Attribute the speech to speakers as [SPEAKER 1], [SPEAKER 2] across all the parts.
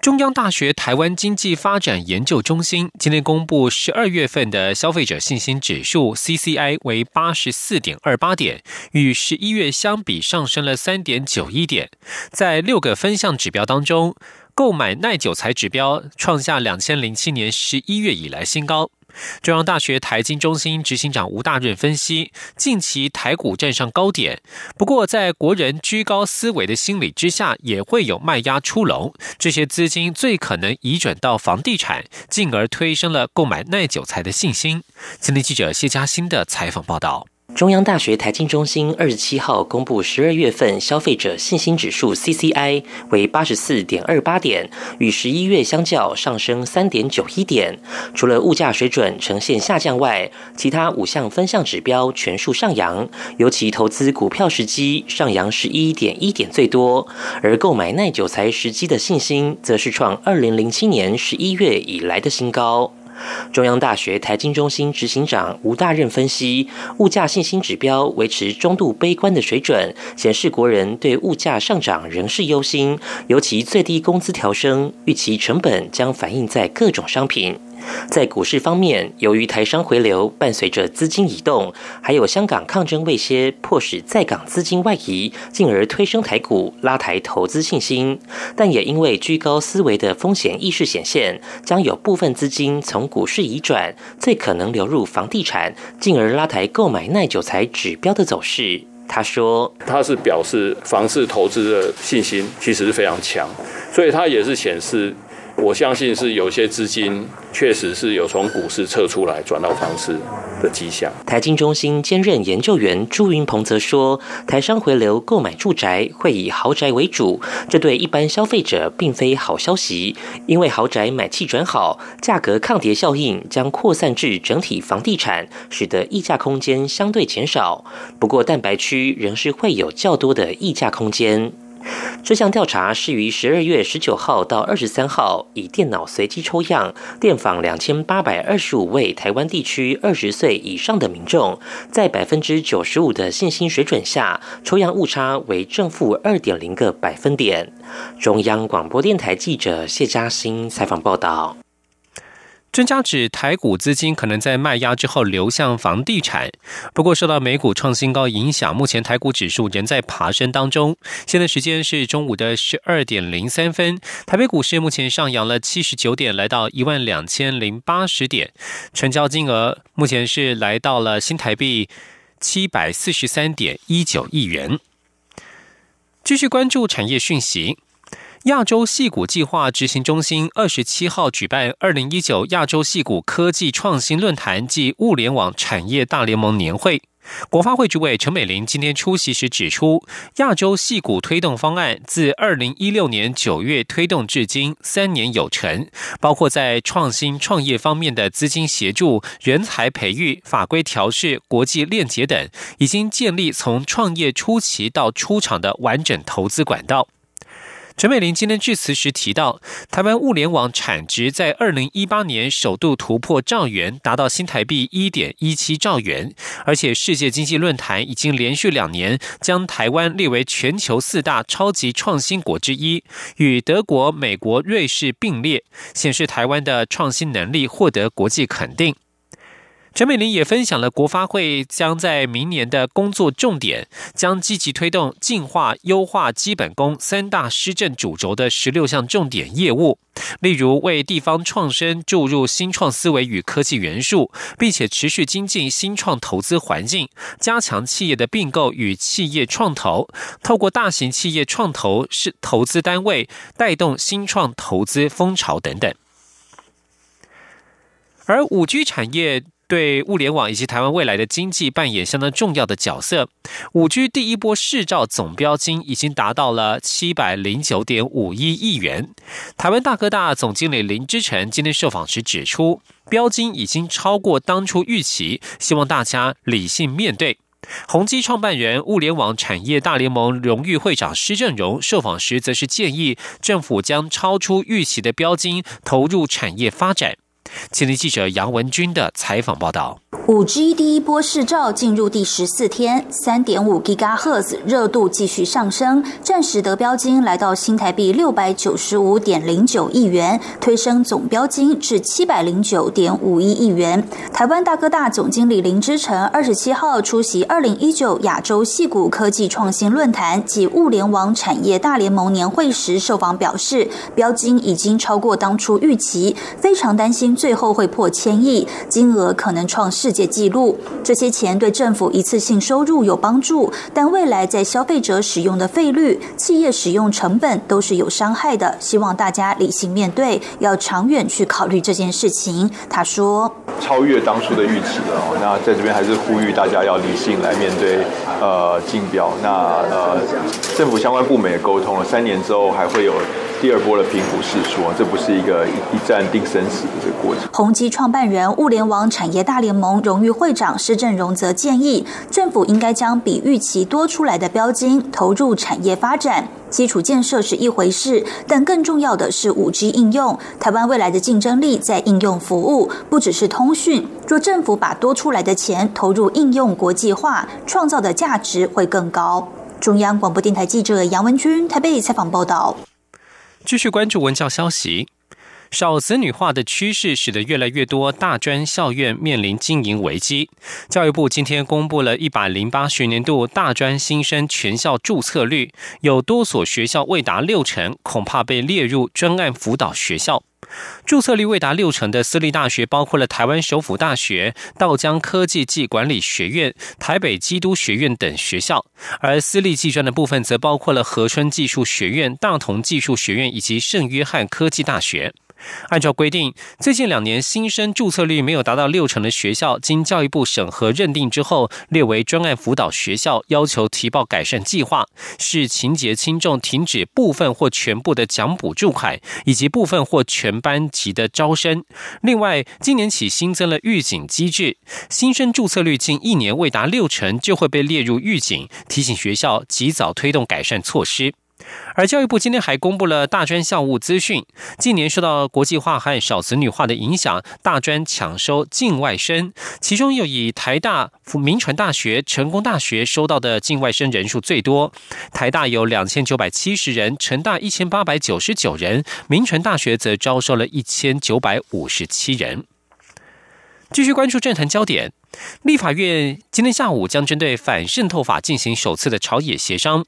[SPEAKER 1] 中央大学台湾经济发展研究中心今天公布十二月份的消费者信心指数 CCI 为八十四点二八点，与十一月相比上升了三点九一点。在六个分项指标当中，购买耐久材指标创下两千零七年十一月以来新高。中央大学台经中心执行长吴大润分析，近期台股站上高点，不过在国人居高思维的心理之下，也会有卖压出笼，这些资金最可能移转到房地产，进而推升了购买耐久材的信心。今天记者谢佳欣的采访报道。
[SPEAKER 2] 中央大学台经中心二十七号公布十二月份消费者信心指数 CCI 为八十四点二八点，与十一月相较上升三点九一点。除了物价水准呈现下降外，其他五项分项指标全数上扬，尤其投资股票时机上扬十一点一点最多，而购买耐久材时机的信心则是创二零零七年十一月以来的新高。中央大学财经中心执行长吴大任分析，物价信心指标维持中度悲观的水准，显示国人对物价上涨仍是忧心，尤其最低工资调升，预期成本将反映在各种商品。在股市方面，由于台商回流，伴随着资金移动，还有香港抗争未歇，迫使在港资金外移，进而推升台股，拉抬投资信心。但也因为居高思维的风险意识显现，将有部分资金从股市移转，最可能流入房地产，进而拉抬购买耐久材指标的走势。他说：“他是表示房市投资的信心其实是非常强，所以他也是显示。”我相信是有些资金确实是有从股市撤出来转到房市的迹象。台金中心兼任研究员朱云鹏则说，台商回流购买住宅会以豪宅为主，这对一般消费者并非好消息，因为豪宅买气转好，价格抗跌效应将扩散至整体房地产，使得溢价空间相对减少。不过，蛋白区仍是会有较多的溢价空间。这项调查是于十二月十九号到二十三号，以电脑随机抽样电访两千八百二十五位台湾地区二十岁以上的民众，在百分之九十五的信心水准下，抽样误差为正负二点零个百分点。中央广播电台记者谢嘉欣采访报道。
[SPEAKER 1] 专家指，台股资金可能在卖压之后流向房地产。不过，受到美股创新高影响，目前台股指数仍在爬升当中。现在时间是中午的十二点零三分，台北股市目前上扬了七十九点，来到一万两千零八十点，成交金额目前是来到了新台币七百四十三点一九亿元。继续关注产业讯息。亚洲戏股计划执行中心二十七号举办二零一九亚洲戏股科技创新论坛暨物联网产业大联盟年会。国发会主委陈美玲今天出席时指出，亚洲戏股推动方案自二零一六年九月推动至今三年有成，包括在创新创业方面的资金协助、人才培育、法规调试、国际链接等，已经建立从创业初期到出厂的完整投资管道。陈美玲今天致辞时提到，台湾物联网产值在二零一八年首度突破兆元，达到新台币一点一七兆元。而且，世界经济论坛已经连续两年将台湾列为全球四大超级创新国之一，与德国、美国、瑞士并列，显示台湾的创新能力获得国际肯定。陈美玲也分享了国发会将在明年的工作重点，将积极推动进化、优化基本功三大施政主轴的十六项重点业务，例如为地方创生注入新创思维与科技元素，并且持续精进新创投资环境，加强企业的并购与企业创投，透过大型企业创投是投资单位带动新创投资风潮等等，而五 G 产业。对物联网以及台湾未来的经济扮演相当重要的角色。五 G 第一波市照总标金已经达到了七百零九点五一亿元。台湾大哥大总经理林之成今天受访时指出，标金已经超过当初预期，希望大家理性面对。宏基创办人、物联网产业大联盟荣誉会长施正荣受访时，则是建议政府将超出预期的标金投入产业发展。前天记者杨文军的采访报道。
[SPEAKER 3] 五 G 第一波试照进入第十四天，三点五 GHz 热度继续上升，暂时得标金来到新台币六百九十五点零九亿元，推升总标金至七百零九点五一亿元。台湾大哥大总经理林之成二十七号出席二零一九亚洲细谷科技创新论坛及物联网产业大联盟年会时受访表示，标金已经超过当初预期，非常担心最后会破千亿，金额可能创世界纪录，这些钱对政府一次性收入有帮助，但未来在消费者使用的费率、企业使用成本都是有伤害的。希望大家理性面对，要长远去考虑这件事情。他说：“超越当初的预期了，那在这边还是呼吁大家要理性来面对呃竞标。那呃，政府相关部门也沟通了，三年之后还会有。”第二波的评估是说，这不是一个一战定生死的这个过程。宏基创办人、物联网产业大联盟荣誉会长施正荣则建议，政府应该将比预期多出来的标金投入产业发展。基础建设是一回事，但更重要的是五 G 应用。台湾未来的竞争力在应用服务，不只是通讯。若政府把多出来的钱投入应用国际化，创造的价值会更高。中央广播电台记者杨文君台北采访报道。
[SPEAKER 1] 继续关注文教消息，少子女化的趋势使得越来越多大专校院面临经营危机。教育部今天公布了一百零八学年度大专新生全校注册率，有多所学校未达六成，恐怕被列入专案辅导学校。注册率未达六成的私立大学，包括了台湾首府大学、道江科技暨管理学院、台北基督学院等学校；而私立技专的部分，则包括了和春技术学院、大同技术学院以及圣约翰科技大学。按照规定，最近两年新生注册率没有达到六成的学校，经教育部审核认定之后，列为专案辅导学校，要求提报改善计划，是情节轻重停止部分或全部的奖补助款，以及部分或全班级的招生。另外，今年起新增了预警机制，新生注册率近一年未达六成，就会被列入预警，提醒学校及早推动改善措施。而教育部今天还公布了大专校务资讯。近年受到国际化和少子女化的影响，大专抢收境外生，其中又以台大、民传大学、成功大学收到的境外生人数最多。台大有两千九百七十人，成大一千八百九十九人，民传大学则招收了一千九百五十七人。继续关注政坛焦点。立法院今天下午将针对反渗透法进行首次的朝野协商。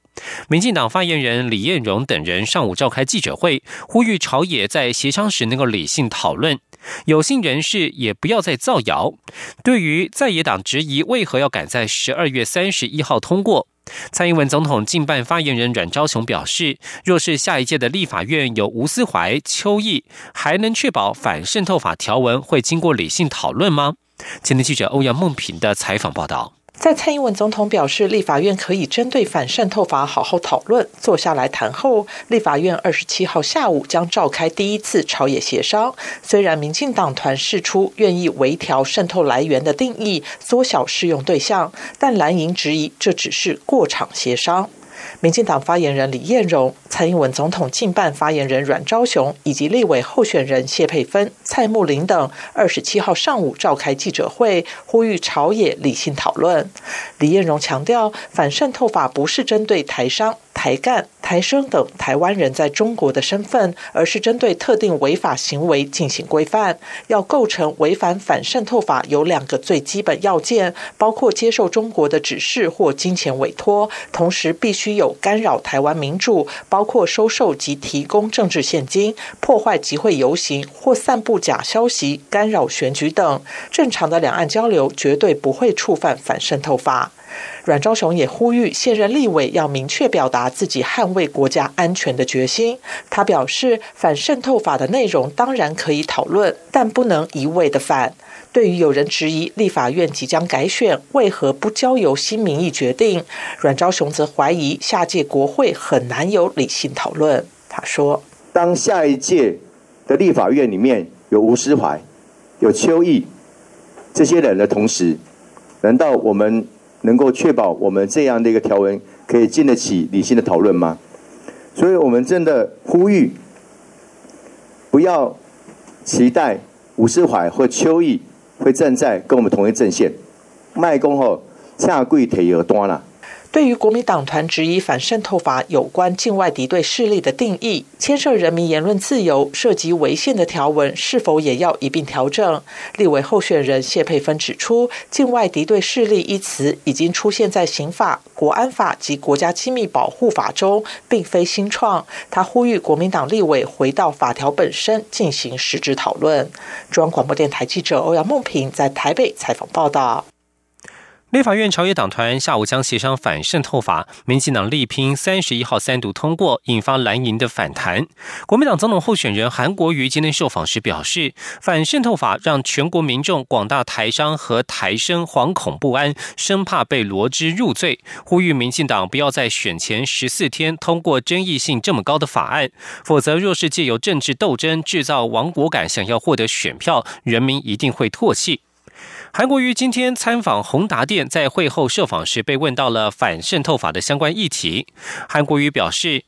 [SPEAKER 1] 民进党发言人李彦荣等人上午召开记者会，呼吁朝野在协商时能够理性讨论，有心人士也不要再造谣。对于在野党质疑为何要赶在十二月三十一号通过，蔡英文总统近办发言人阮昭雄表示，若是下一届的立法院有吴思怀、邱毅，还能确保反渗透法条文会经过理性讨论吗？今天记者欧阳梦平的采访报道，
[SPEAKER 4] 在蔡英文总统表示立法院可以针对反渗透法好好讨论，坐下来谈后，立法院二十七号下午将召开第一次朝野协商。虽然民进党团释出愿意微调渗透来源的定义，缩小适用对象，但蓝营质疑这只是过场协商。民进党发言人李彦荣、蔡英文总统近办发言人阮昭雄以及立委候选人谢佩芬、蔡慕玲等，二十七号上午召开记者会，呼吁朝野理性讨论。李彦荣强调，反渗透法不是针对台商。台干、台生等台湾人在中国的身份，而是针对特定违法行为进行规范。要构成违反反渗透法，有两个最基本要件，包括接受中国的指示或金钱委托，同时必须有干扰台湾民主，包括收受及提供政治现金、破坏集会游行或散布假消息、干扰选举等。正常的两岸交流绝对不会触犯反渗透法。阮昭雄也呼吁现任立委要明确表达自己捍卫国家安全的决心。他表示，反渗透法的内容当然可以讨论，但不能一味的反。对于有人质疑立法院即将改选，为何不交由新民意决定？阮昭雄则怀疑下届国会很难有理性讨论。他说：“当下一届的立法院里面有吴思怀、有邱毅这些人的同时，难道我们能够确保我们这样的一个条文可以经得起理性的讨论吗？所以，我们真的呼吁，不要期待吴思怀或邱毅。”会站在跟我们同一阵线，卖公后下跪腿而端了。对于国民党团质疑反渗透法有关境外敌对势力的定义，牵涉人民言论自由、涉及违宪的条文，是否也要一并调整？立委候选人谢佩芬指出，境外敌对势力一词已经出现在刑法、国安法及国家机密保护法中，并非新创。他呼吁国民党立委回到法条本身进行实质讨论。中央广播电台记者欧阳梦平在台北采访报道。
[SPEAKER 1] 立法院朝野党团下午将协商反渗透法，民进党力拼三十一号三读通过，引发蓝营的反弹。国民党总统候选人韩国瑜今天受访时表示，反渗透法让全国民众、广大台商和台生惶恐不安，生怕被罗织入罪，呼吁民进党不要在选前十四天通过争议性这么高的法案，否则若是借由政治斗争制造亡国感，想要获得选票，人民一定会唾弃。韩国瑜今天参访宏达店，在会后受访时被问到了反渗透法的相关议题。韩国瑜表示，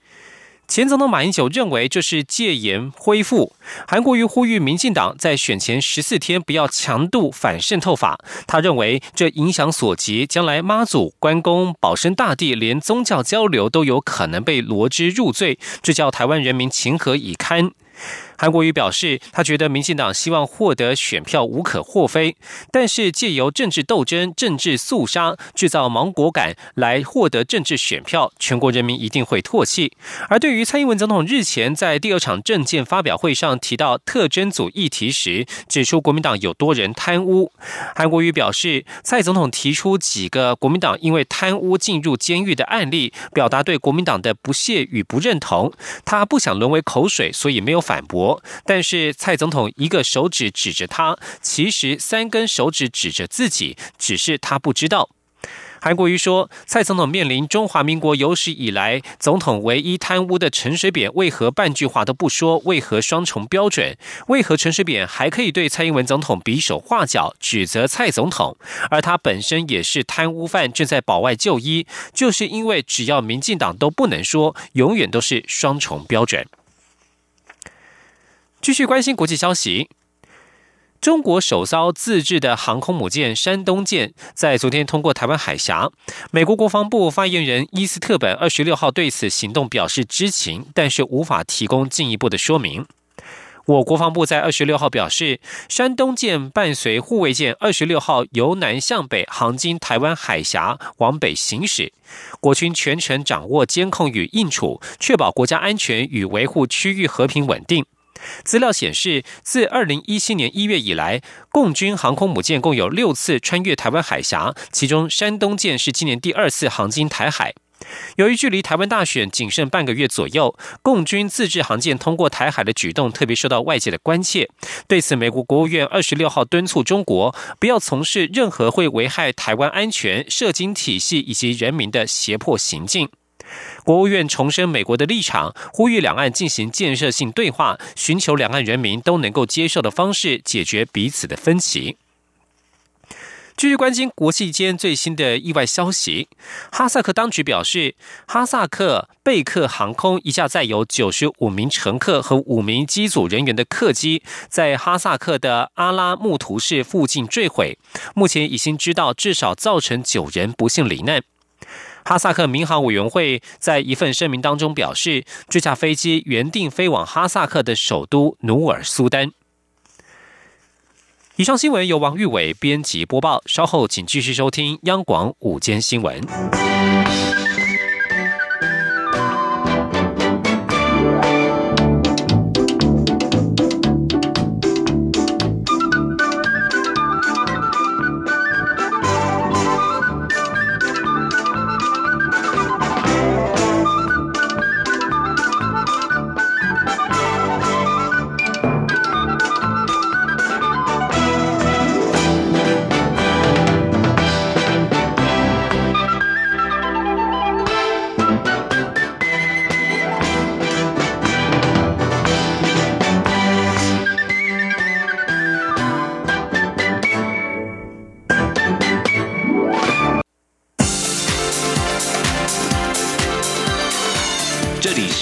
[SPEAKER 1] 前总统马英九认为这是戒严恢复。韩国瑜呼吁民进党在选前十四天不要强度反渗透法，他认为这影响所及，将来妈祖、关公、保生大帝，连宗教交流都有可能被罗织入罪，这叫台湾人民情何以堪？韩国瑜表示，他觉得民进党希望获得选票无可厚非，但是借由政治斗争、政治肃杀，制造芒果感来获得政治选票，全国人民一定会唾弃。而对于蔡英文总统日前在第二场政见发表会上提到特征组议题时，指出国民党有多人贪污，韩国瑜表示，蔡总统提出几个国民党因为贪污进入监狱的案例，表达对国民党的不屑与不认同，他不想沦为口水，所以没有反驳。但是蔡总统一个手指指着他，其实三根手指指着自己，只是他不知道。韩国瑜说，蔡总统面临中华民国有史以来总统唯一贪污的陈水扁，为何半句话都不说？为何双重标准？为何陈水扁还可以对蔡英文总统比手画脚，指责蔡总统？而他本身也是贪污犯，正在保外就医，就是因为只要民进党都不能说，永远都是双重标准。继续关心国际消息，中国首艘自制的航空母舰“山东舰”在昨天通过台湾海峡。美国国防部发言人伊斯特本二十六号对此行动表示知情，但是无法提供进一步的说明。我国防部在二十六号表示，“山东舰”伴随护卫舰二十六号由南向北航经台湾海峡往北行驶，国军全程掌握监控与应处，确保国家安全与维护区域和平稳定。资料显示，自二零一七年一月以来，共军航空母舰共有六次穿越台湾海峡，其中山东舰是今年第二次航经台海。由于距离台湾大选仅剩半个月左右，共军自制航舰通过台海的举动特别受到外界的关切。对此，美国国务院二十六号敦促中国不要从事任何会危害台湾安全、涉金体系以及人民的胁迫行径。国务院重申美国的立场，呼吁两岸进行建设性对话，寻求两岸人民都能够接受的方式，解决彼此的分歧。继续关心国际间最新的意外消息，哈萨克当局表示，哈萨克贝克航空一架载有九十五名乘客和五名机组人员的客机，在哈萨克的阿拉木图市附近坠毁，目前已经知道至少造成九人不幸罹难。哈萨克民航委员会在一份声明当中表示，这架飞机原定飞往哈萨克的首都努尔苏丹。以上新闻由王玉伟编辑播报，稍后请继续收听央广午间新闻。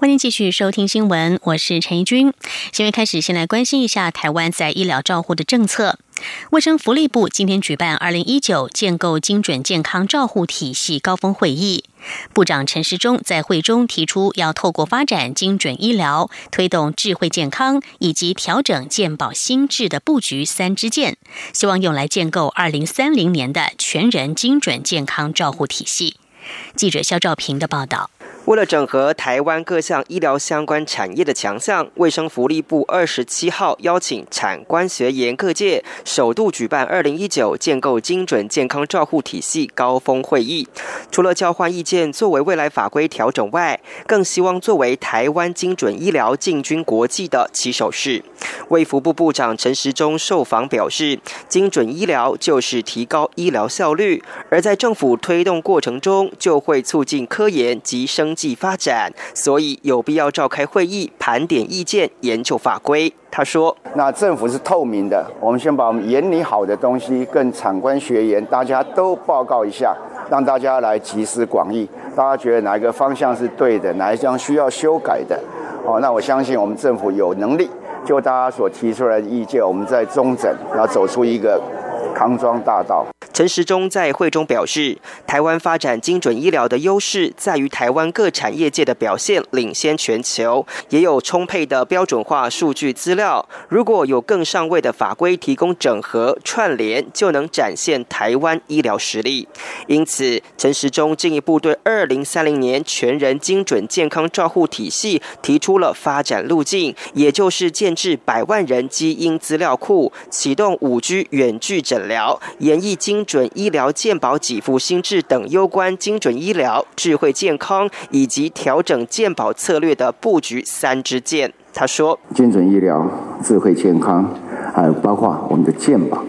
[SPEAKER 5] 欢迎继续收听新闻，我是陈怡君。新闻开始，先来关心一下台湾在医疗照护的政策。卫生福利部今天举办二零一九建构精准健康照护体系高峰会议，部长陈时中在会中提出，要透过发展精准医疗、推动智慧健康以及调整健保新制的布局三支箭，希望用来建构二零三零年的全人精准健康照护体系。记者肖兆平的报道。
[SPEAKER 6] 为了整合台湾各项医疗相关产业的强项，卫生福利部二十七号邀请产官学研各界首度举办二零一九建构精准健康照护体系高峰会议。除了交换意见作为未来法规调整外，更希望作为台湾精准医疗进军国际的起手式。卫福部部长陈时中受访表示，精准医疗就是提高医疗效率，而在政府推动过程中，就会促进科研及生。即发展，所以有必要召开会议，盘点意见，研究法规。他说：“
[SPEAKER 7] 那政府是透明的，我们先把我们眼里好的东西跟产官学研大家都报告一下，让大家来集思广益。大家觉得哪一个方向是对的，哪一项需要修改的？哦，那我相信我们政府有能力，就大家所提出来的意见，我们在中诊，然后走出一个康庄大道。”
[SPEAKER 6] 陈时中在会中表示，台湾发展精准医疗的优势在于台湾各产业界的表现领先全球，也有充沛的标准化数据资料。如果有更上位的法规提供整合串联，就能展现台湾医疗实力。因此，陈时中进一步对二零三零年全人精准健康照护体系提出了发展路径，也就是建至百万人基因资料库，启动五 G 远距诊疗，演绎精。准医疗健保给付新制等攸关精准医疗、智慧健康以及调整健保策略的布局三支箭。他说：“
[SPEAKER 7] 精准医疗、智慧健康，还有包括我们的健保，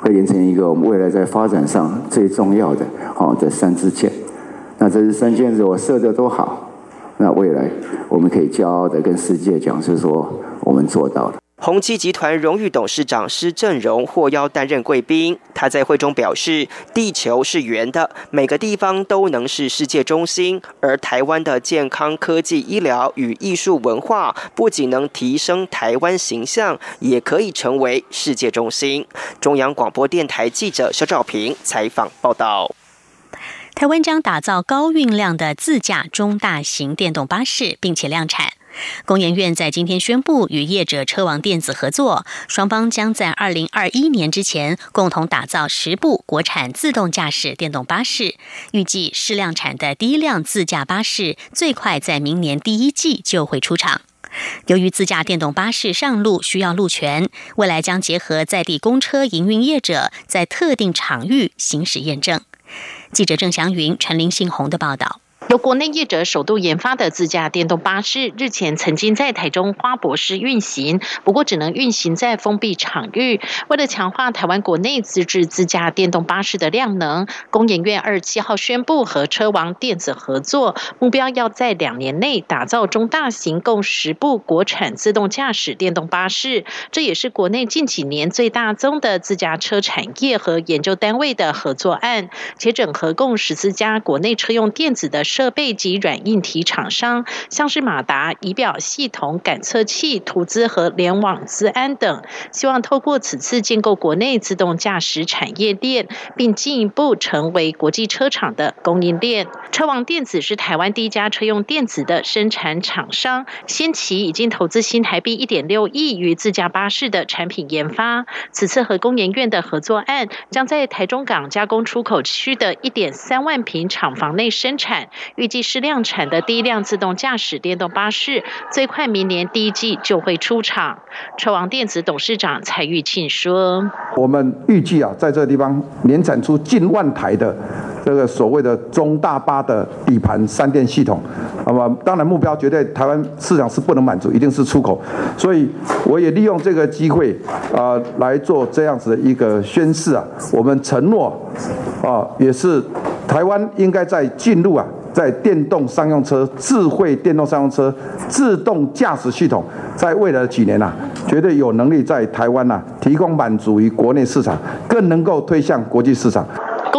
[SPEAKER 7] 会连成一个我们未来在发展上最重要的好的三支箭。那这是三件事，我设的都好，那未来我们可以骄傲的跟世界讲，是说我们做到了。”
[SPEAKER 6] 宏基集团荣誉董事长施正荣获邀担任贵宾。他在会中表示：“地球是圆的，每个地方都能是世界中心。而台湾的健康科技、医疗与艺术文化，不仅能提升台湾形象，也可以成为世界中心。”中央广播电台记者肖兆平采访报道。
[SPEAKER 5] 台湾将打造高运量的自驾中大型电动巴士，并且量产。工研院在今天宣布与业者车王电子合作，双方将在二零二一年之前共同打造十部国产自动驾驶电动巴士。预计试量产的第一辆自驾巴士最快在明年第一季就会出厂。由于自驾电动巴士上路需要路权，未来将结合在地公车营运业者在特定场域行驶验证。记者郑祥云、陈林信宏的报道。
[SPEAKER 8] 由国内业者首度研发的自驾电动巴士，日前曾经在台中花博士运行，不过只能运行在封闭场域。为了强化台湾国内自制自驾电动巴士的量能，工研院二十七号宣布和车王电子合作，目标要在两年内打造中大型共十部国产自动驾驶电动巴士。这也是国内近几年最大宗的自驾车产业和研究单位的合作案，且整合共十四家国内车用电子的。设备及软硬体厂商，像是马达、仪表系统、感测器、图资和联网资安等，希望透过此次建构国内自动驾驶产业链，并进一步成为国际车厂的供应链。车王电子是台湾第一家车用电子的生产厂商，先期已经投资新台币一点六亿于自驾巴士的产品研发。此次和工研院的合作案，将在台中港加工出口区的一点三万平厂房内生产。预计是量产的第一辆自动驾驶电动巴士，最快明年第一季就会出厂。车王电子董事长蔡玉庆说：“
[SPEAKER 9] 我们预计啊，在这个地方年产出近万台的这个所谓的中大巴的底盘三电系统。那么，当然目标绝对台湾市场是不能满足，一定是出口。所以，我也利用这个机会啊，来做这样子的一个宣誓啊，我们承诺啊，也是台湾应该在进入啊。”在电动商用车、智慧电动商用车、自动驾驶系统，在未来的几年呐，绝对有能力在台湾呐提供满足于国内市场，更能够推向国际市场。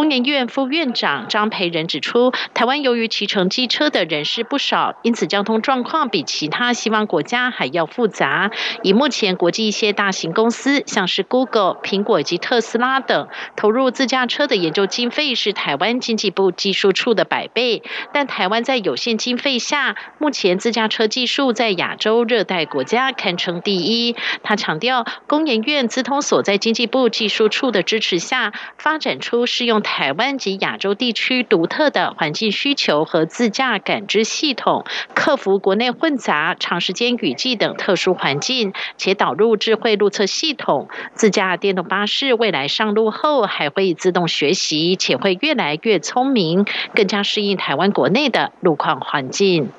[SPEAKER 8] 研院副院长张培仁指出，台湾由于骑乘机车的人士不少，因此交通状况比其他西方国家还要复杂。以目前国际一些大型公司，像是 Google、苹果以及特斯拉等，投入自驾车的研究经费是台湾经济部技术处的百倍。但台湾在有限经费下，目前自驾车技术在亚洲热带国家堪称第一。他强调，工研院资通所在经济部技术处的支持下，发展出适用。台台湾及亚洲地区独特的环境需求和自驾感知系统，克服国内混杂、长时间雨季等特殊环境，且导入智慧路测系统。自驾电动巴士未来上路后还会自动学习，且会越来越聪明，更加适应台湾国内的路况环境。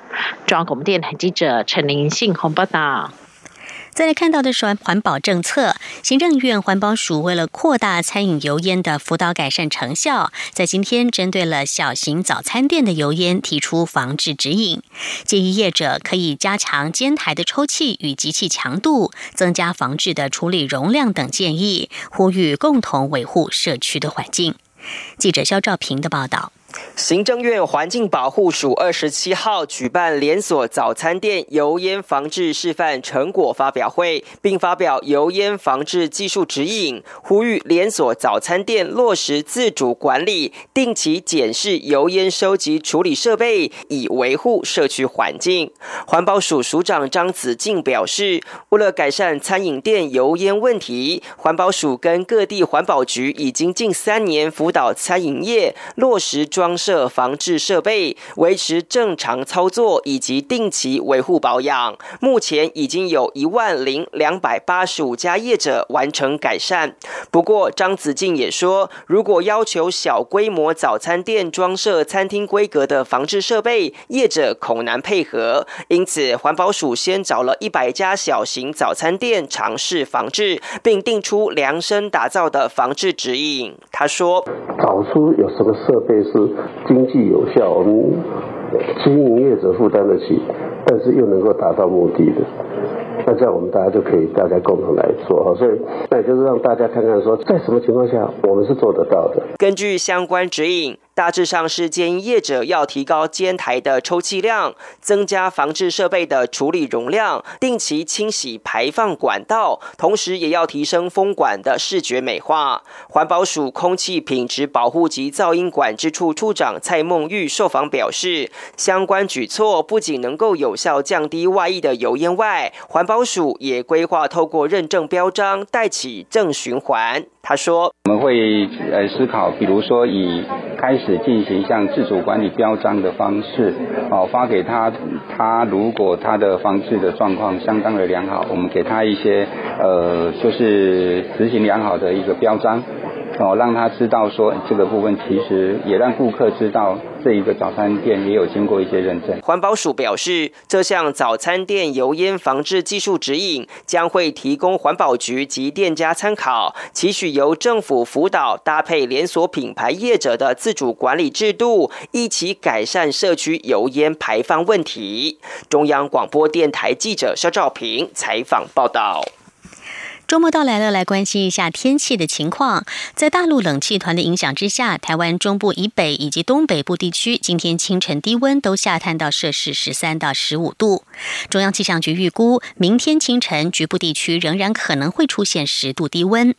[SPEAKER 8] 中央广播电台记者陈林信鸿报道。
[SPEAKER 5] 再来看到的是环保政策，行政院环保署为了扩大餐饮油烟的辅导改善成效，在今天针对了小型早餐店的油烟提出防治指引，建议业者可以加强煎台的抽气与集气强度，增加防治的处理容量等建议，呼吁共同维护社区的环境。记者肖兆平的报道。
[SPEAKER 6] 行政院环境保护署二十七号举办连锁早餐店油烟防治示范成果发表会，并发表油烟防治技术指引，呼吁连锁早餐店落实自主管理，定期检视油烟收集处理设备，以维护社区环境。环保署署长张子静表示，为了改善餐饮店油烟问题，环保署跟各地环保局已经近三年辅导餐饮业落实装设防治设备，维持正常操作以及定期维护保养。目前已经有一万零两百八十五家业者完成改善。不过，张子静也说，如果要求小规模早餐店装设餐厅规格的防治设备，业者恐难配合。因此，环保署先找了一百家小型早餐店尝试防治，并定出量身打造的防治指引。他说：“找出有什么设备是。”经济有效，我们经营业者负担得起，但是又能够达到目的的，那这样我们大家就可以大家共同来做哈。所以，那也就是让大家看看说，在什么情况下我们是做得到的。根据相关指引。大致上是建议业者要提高煎台的抽气量，增加防治设备的处理容量，定期清洗排放管道，同时也要提升风管的视觉美化。环保署空气品质保护及噪音管制处处长蔡梦玉受访表示，相关举措不仅能够有效降低外溢的油烟外，环保署也规划透过认证标章带起正循环。他说：“我们会呃思考，比如说以开始进行像自主管理标章的方式，哦发给他，他如果他的房治的状况相当的良好，我们给他一些呃就是执行良好的一个标章。”哦，让他知道说这个部分其实也让顾客知道这一个早餐店也有经过一些认证。环保署表示，这项早餐店油烟防治技术指引将会提供环保局及店家参考，期许由政府辅导搭配连锁品牌业者的自主管理制度，一起改善社区油烟排放问题。中央广播电台记者肖兆平采访报道。
[SPEAKER 5] 周末到来了，来关心一下天气的情况。在大陆冷气团的影响之下，台湾中部以北以及东北部地区今天清晨低温都下探到摄氏十三到十五度。中央气象局预估，明天清晨局部地区仍然可能会出现十度低温。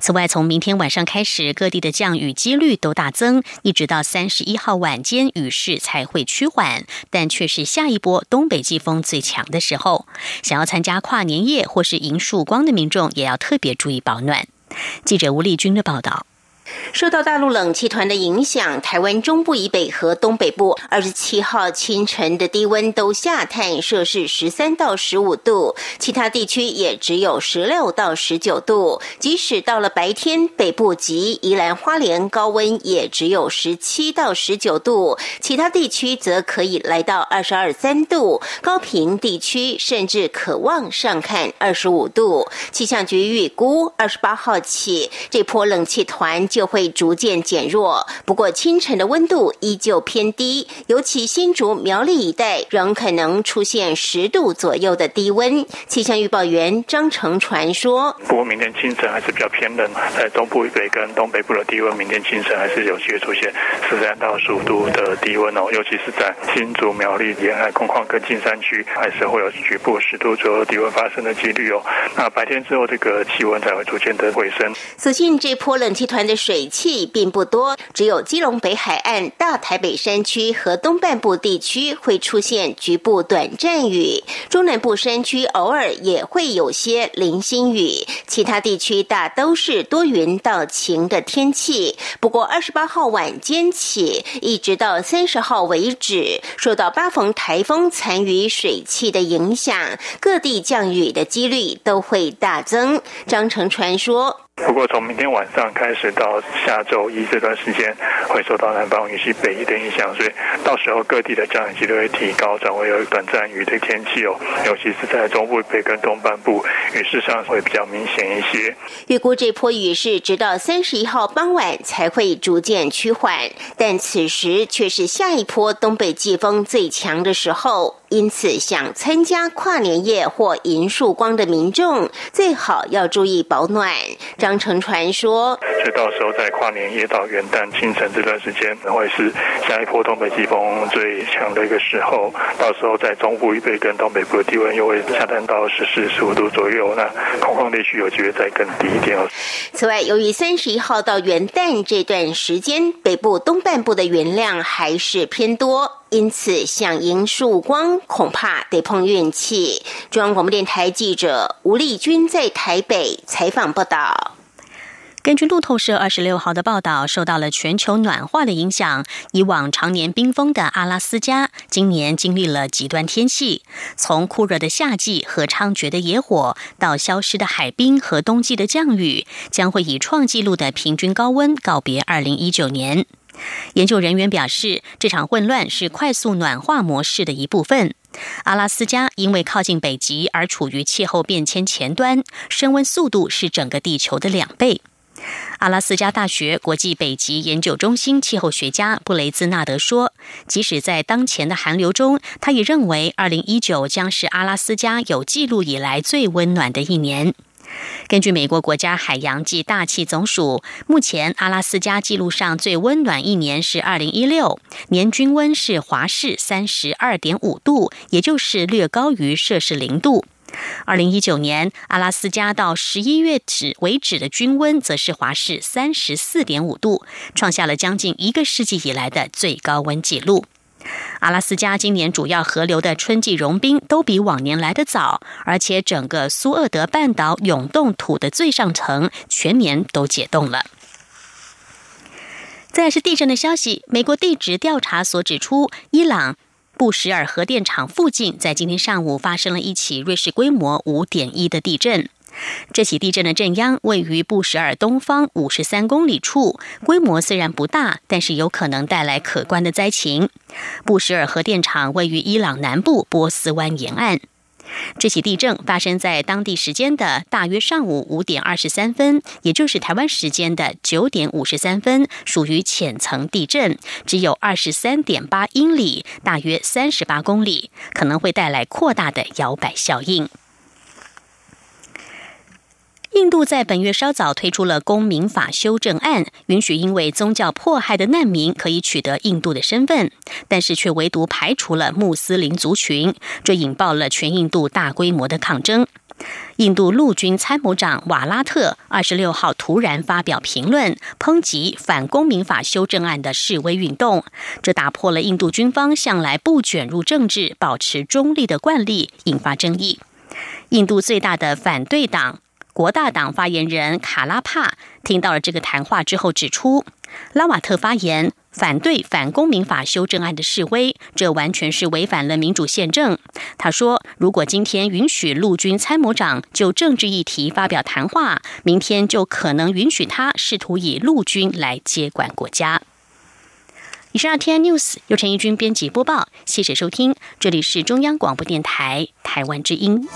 [SPEAKER 5] 此外，从明天晚上开始，各地的降雨几率都大增，一直到三十一号晚间雨势才会趋缓，但却是下一波东北季风最强的时候。想要参加跨年夜或是迎曙光的民众。也要特别注意保暖。记者吴丽君的报道。
[SPEAKER 10] 受到大陆冷气团的影响，台湾中部以北和东北部二十七号清晨的低温都下探摄氏十三到十五度，其他地区也只有十六到十九度。即使到了白天，北部及宜兰花莲高温也只有十七到十九度，其他地区则可以来到二十二三度，高平地区甚至可望上看二十五度。气象局预估，二十八号起这波冷气团。就会逐渐减弱。不过清晨的温度依旧偏低，尤其新竹苗栗一带仍可能出现十度左右的低温。气象预报员张成传说：“
[SPEAKER 11] 不过明天清晨还是比较偏冷，在中部以北跟东北部的低温，明天清晨还是有机会出现十三到十五度的低温哦。尤其是在新竹苗栗沿海空旷跟近山区，还是会有局部十度左右低温发生的几率哦。那白天之后，这个气温才会逐渐的回升。
[SPEAKER 10] 所幸这波冷气团的水汽并不多，只有基隆北海岸、大台北山区和东半部地区会出现局部短暂雨，中南部山区偶尔也会有些零星雨，其他地区大都是多云到晴的天气。不过二十八号晚间起，一直到三十号为止，受到八逢台风残余水汽的影响，各地降雨的几率都会大增。张成传说。
[SPEAKER 11] 不过，从明天晚上开始到下周一这段时间，会受到南方雨系北移的影响，所以到时候各地的降雨几率会提高，转为有短暂雨的天气哦。尤其是在中部北跟东半部，雨势上会比较明显一些。
[SPEAKER 10] 预估这波雨势直到三十一号傍晚才会逐渐趋缓，但此时却是下一波东北季风最强的时候。因此，想参加跨年夜或迎曙光的民众，最好要注意保暖。张成传说：“
[SPEAKER 11] 所以到时候在跨年夜到元旦清晨这段时间，会是下一波东北季风最强的一个时候。到时候在中部以北跟东北部的低温又会下降到十四、十五度左右，那空旷地区有机会再更低一点哦。”
[SPEAKER 10] 此外，由于三十一号到元旦这段时间，北部东半部的云量还是偏多。因此，想迎曙光，恐怕得碰运气。中央广播电台记者吴丽君在台北采访报道。
[SPEAKER 5] 根据路透社二十六号的报道，受到了全球暖化的影响，以往常年冰封的阿拉斯加，今年经历了极端天气，从酷热的夏季和猖獗的野火，到消失的海冰和冬季的降雨，将会以创纪录的平均高温告别二零一九年。研究人员表示，这场混乱是快速暖化模式的一部分。阿拉斯加因为靠近北极而处于气候变迁前端，升温速度是整个地球的两倍。阿拉斯加大学国际北极研究中心气候学家布雷兹纳德说：“即使在当前的寒流中，他也认为2019将是阿拉斯加有记录以来最温暖的一年。”根据美国国家海洋及大气总署，目前阿拉斯加记录上最温暖一年是二零一六，年均温是华氏三十二点五度，也就是略高于摄氏零度。二零一九年，阿拉斯加到十一月止为止的均温则是华氏三十四点五度，创下了将近一个世纪以来的最高温纪录。阿拉斯加今年主要河流的春季融冰都比往年来得早，而且整个苏厄德半岛永冻土的最上层全年都解冻了。再是地震的消息，美国地质调查所指出，伊朗布什尔核电厂附近在今天上午发生了一起瑞士规模五点一的地震。这起地震的震央位于布什尔东方五十三公里处，规模虽然不大，但是有可能带来可观的灾情。布什尔核电厂位于伊朗南部波斯湾沿岸。这起地震发生在当地时间的大约上午五点二十三分，也就是台湾时间的九点五十三分，属于浅层地震，只有二十三点八英里，大约三十八公里，可能会带来扩大的摇摆效应。印度在本月稍早推出了公民法修正案，允许因为宗教迫害的难民可以取得印度的身份，但是却唯独排除了穆斯林族群，这引爆了全印度大规模的抗争。印度陆军参谋长瓦拉特二十六号突然发表评论，抨击反公民法修正案的示威运动，这打破了印度军方向来不卷入政治、保持中立的惯例，引发争议。印度最大的反对党。国大党发言人卡拉帕听到了这个谈话之后指出，拉瓦特发言反对反公民法修正案的示威，这完全是违反了民主宪政。他说，如果今天允许陆军参谋长就政治议题发表谈话，明天就可能允许他试图以陆军来接管国家。以上 T N News 由陈义军编辑播报，谢谢收听，这里是中央广播电台台湾之音。